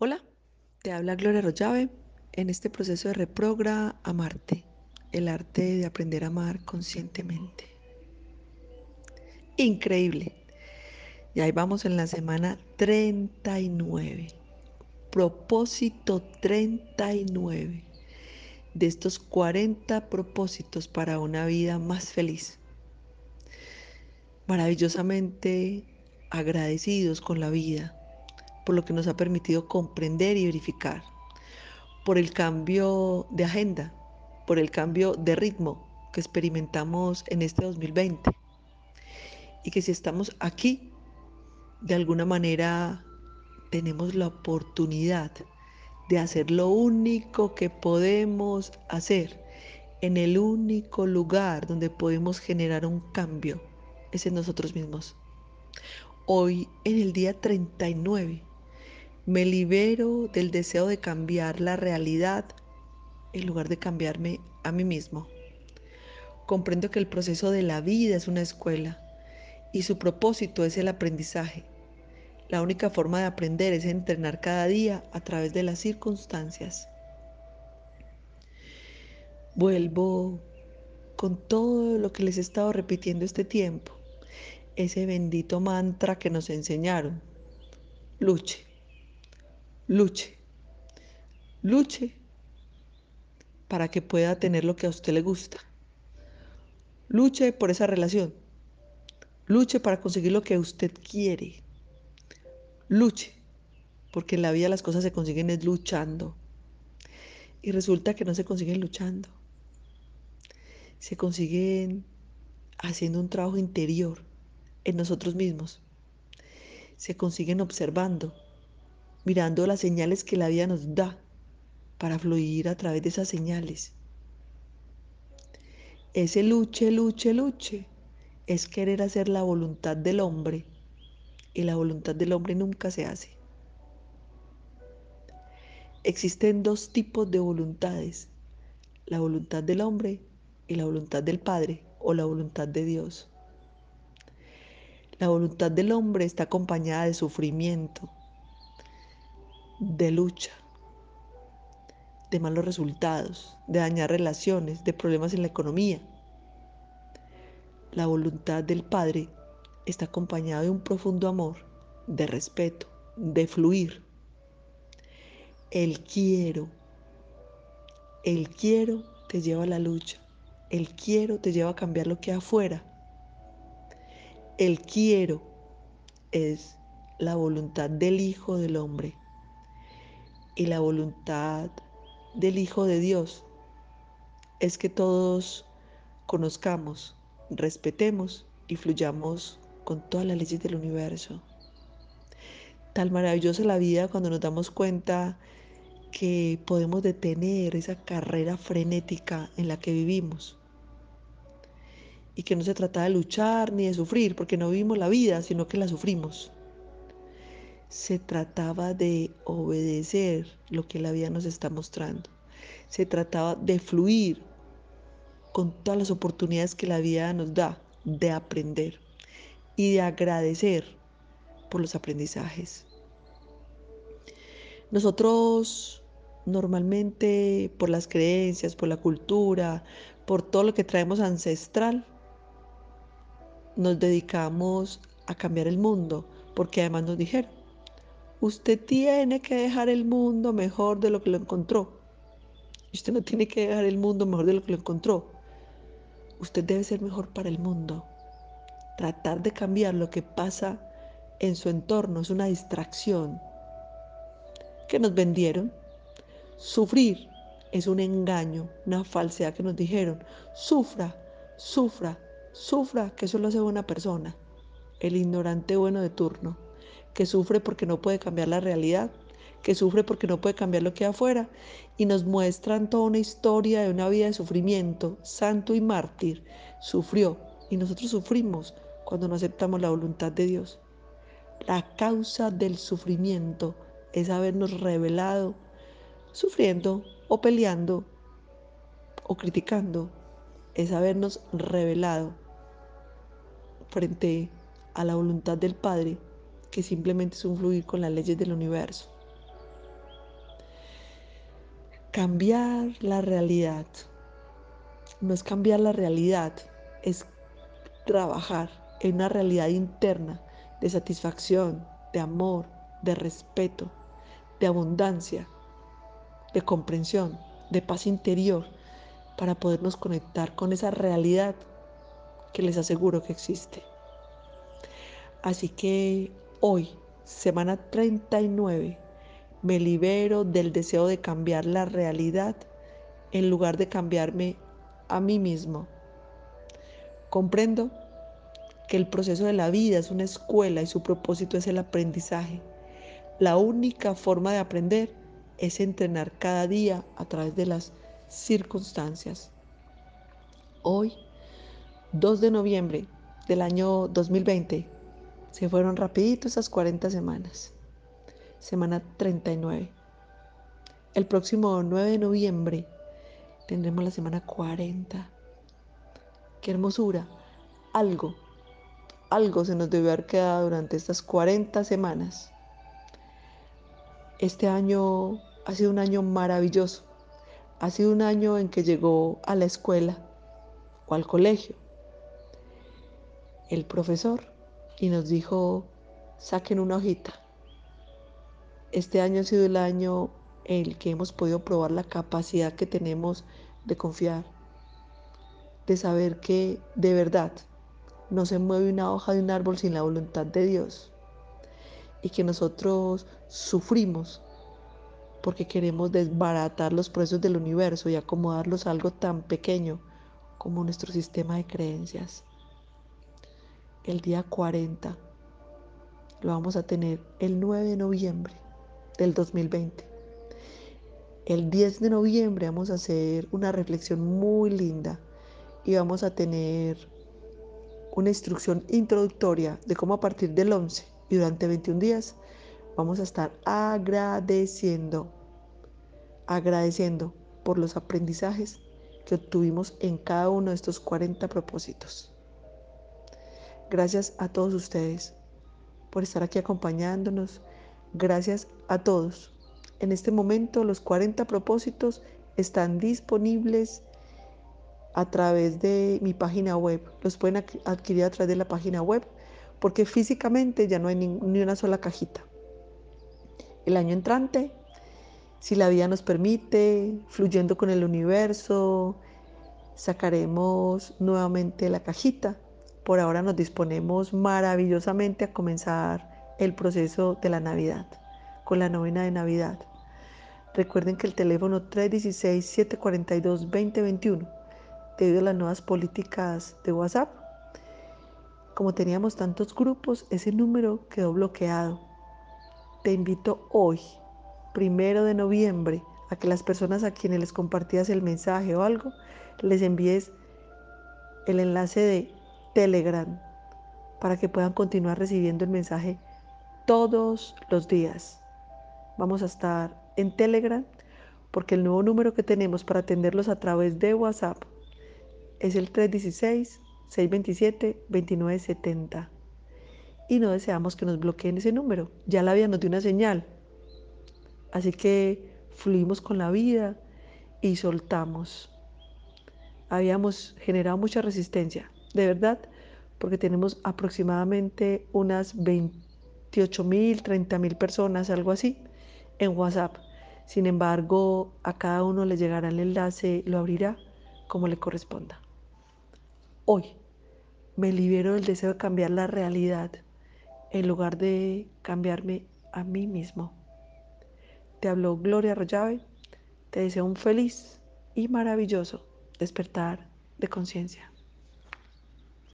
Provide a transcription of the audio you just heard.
Hola, te habla Gloria Rollave en este proceso de reprogra amarte, el arte de aprender a amar conscientemente. Increíble. Y ahí vamos en la semana 39. Propósito 39 de estos 40 propósitos para una vida más feliz. Maravillosamente agradecidos con la vida por lo que nos ha permitido comprender y verificar, por el cambio de agenda, por el cambio de ritmo que experimentamos en este 2020. Y que si estamos aquí, de alguna manera tenemos la oportunidad de hacer lo único que podemos hacer en el único lugar donde podemos generar un cambio, es en nosotros mismos. Hoy, en el día 39, me libero del deseo de cambiar la realidad en lugar de cambiarme a mí mismo. Comprendo que el proceso de la vida es una escuela y su propósito es el aprendizaje. La única forma de aprender es entrenar cada día a través de las circunstancias. Vuelvo con todo lo que les he estado repitiendo este tiempo, ese bendito mantra que nos enseñaron. Luche, luche, luche para que pueda tener lo que a usted le gusta. Luche por esa relación. Luche para conseguir lo que usted quiere. Luche, porque en la vida las cosas se consiguen es luchando. Y resulta que no se consiguen luchando. Se consiguen haciendo un trabajo interior en nosotros mismos. Se consiguen observando mirando las señales que la vida nos da para fluir a través de esas señales. Ese luche, luche, luche es querer hacer la voluntad del hombre y la voluntad del hombre nunca se hace. Existen dos tipos de voluntades, la voluntad del hombre y la voluntad del Padre o la voluntad de Dios. La voluntad del hombre está acompañada de sufrimiento, de lucha, de malos resultados, de dañar relaciones, de problemas en la economía. La voluntad del Padre está acompañada de un profundo amor, de respeto, de fluir. El quiero, el quiero te lleva a la lucha, el quiero te lleva a cambiar lo que hay afuera. El quiero es la voluntad del Hijo del Hombre y la voluntad del Hijo de Dios es que todos conozcamos, respetemos y fluyamos con todas las leyes del universo. Tal maravillosa la vida cuando nos damos cuenta que podemos detener esa carrera frenética en la que vivimos. Y que no se trata de luchar ni de sufrir, porque no vivimos la vida, sino que la sufrimos se trataba de obedecer lo que la vida nos está mostrando. Se trataba de fluir con todas las oportunidades que la vida nos da, de aprender y de agradecer por los aprendizajes. Nosotros normalmente por las creencias, por la cultura, por todo lo que traemos ancestral, nos dedicamos a cambiar el mundo, porque además nos dijeron, Usted tiene que dejar el mundo mejor de lo que lo encontró. Usted no tiene que dejar el mundo mejor de lo que lo encontró. Usted debe ser mejor para el mundo. Tratar de cambiar lo que pasa en su entorno es una distracción que nos vendieron. Sufrir es un engaño, una falsedad que nos dijeron. Sufra, sufra, sufra, que eso lo hace buena persona. El ignorante bueno de turno que sufre porque no puede cambiar la realidad, que sufre porque no puede cambiar lo que hay afuera, y nos muestran toda una historia de una vida de sufrimiento, santo y mártir, sufrió, y nosotros sufrimos cuando no aceptamos la voluntad de Dios. La causa del sufrimiento es habernos revelado, sufriendo o peleando o criticando, es habernos revelado frente a la voluntad del Padre que simplemente es un fluir con las leyes del universo. Cambiar la realidad. No es cambiar la realidad, es trabajar en una realidad interna de satisfacción, de amor, de respeto, de abundancia, de comprensión, de paz interior, para podernos conectar con esa realidad que les aseguro que existe. Así que hoy, semana 39, me libero del deseo de cambiar la realidad en lugar de cambiarme a mí mismo. Comprendo que el proceso de la vida es una escuela y su propósito es el aprendizaje. La única forma de aprender es entrenar cada día a través de las circunstancias. Hoy, 2 de noviembre del año 2020, se fueron rapidito esas 40 semanas. Semana 39. El próximo 9 de noviembre tendremos la semana 40. Qué hermosura. Algo, algo se nos debe haber quedado durante estas 40 semanas. Este año ha sido un año maravilloso. Ha sido un año en que llegó a la escuela o al colegio el profesor y nos dijo, saquen una hojita. Este año ha sido el año en el que hemos podido probar la capacidad que tenemos de confiar, de saber que de verdad no se mueve una hoja de un árbol sin la voluntad de Dios y que nosotros sufrimos porque queremos desbaratar los procesos del universo y acomodarlos a algo tan pequeño como nuestro sistema de creencias. El día 40 lo vamos a tener el 9 de noviembre del 2020. El 10 de noviembre vamos a hacer una reflexión muy linda y vamos a tener una instrucción introductoria de cómo a partir del 11 y durante 21 días vamos a estar agradeciendo, agradeciendo por los aprendizajes que obtuvimos en cada uno de estos 40 propósitos. Gracias a todos ustedes por estar aquí acompañándonos. Gracias a todos en este momento los 40 propósitos están disponibles a través de mi página web. Los pueden adquirir a través de la página web porque físicamente ya no hay ni, una sola cajita. El año entrante, si la vida nos permite, fluyendo con el universo, sacaremos nuevamente la cajita. Por ahora nos disponemos maravillosamente a comenzar el proceso de la Navidad, con la novena de Navidad. Recuerden que el teléfono 316-742-2021, debido a las nuevas políticas de WhatsApp, como teníamos tantos grupos, ese número quedó bloqueado. Te invito hoy, primero de noviembre, a que las personas a quienes les compartías el mensaje o algo, les envíes el enlace de Telegram para que puedan continuar recibiendo el mensaje todos los días. Vamos a estar en Telegram porque el nuevo número que tenemos para atenderlos a través de WhatsApp es el 316-627-2970. Y no deseamos que nos bloqueen ese número. Ya la vida nos dio una señal. Así que fluimos con la vida y soltamos. Habíamos generado mucha resistencia, de verdad, porque tenemos aproximadamente unas 28 mil, 30 mil personas, algo así, en WhatsApp. Sin embargo, a cada uno le llegará el enlace, lo abrirá como le corresponda. Hoy me libero del deseo de cambiar la realidad en lugar de cambiarme a mí mismo. Te habló Gloria Arroyave. Te deseo un feliz y maravilloso despertar de conciencia.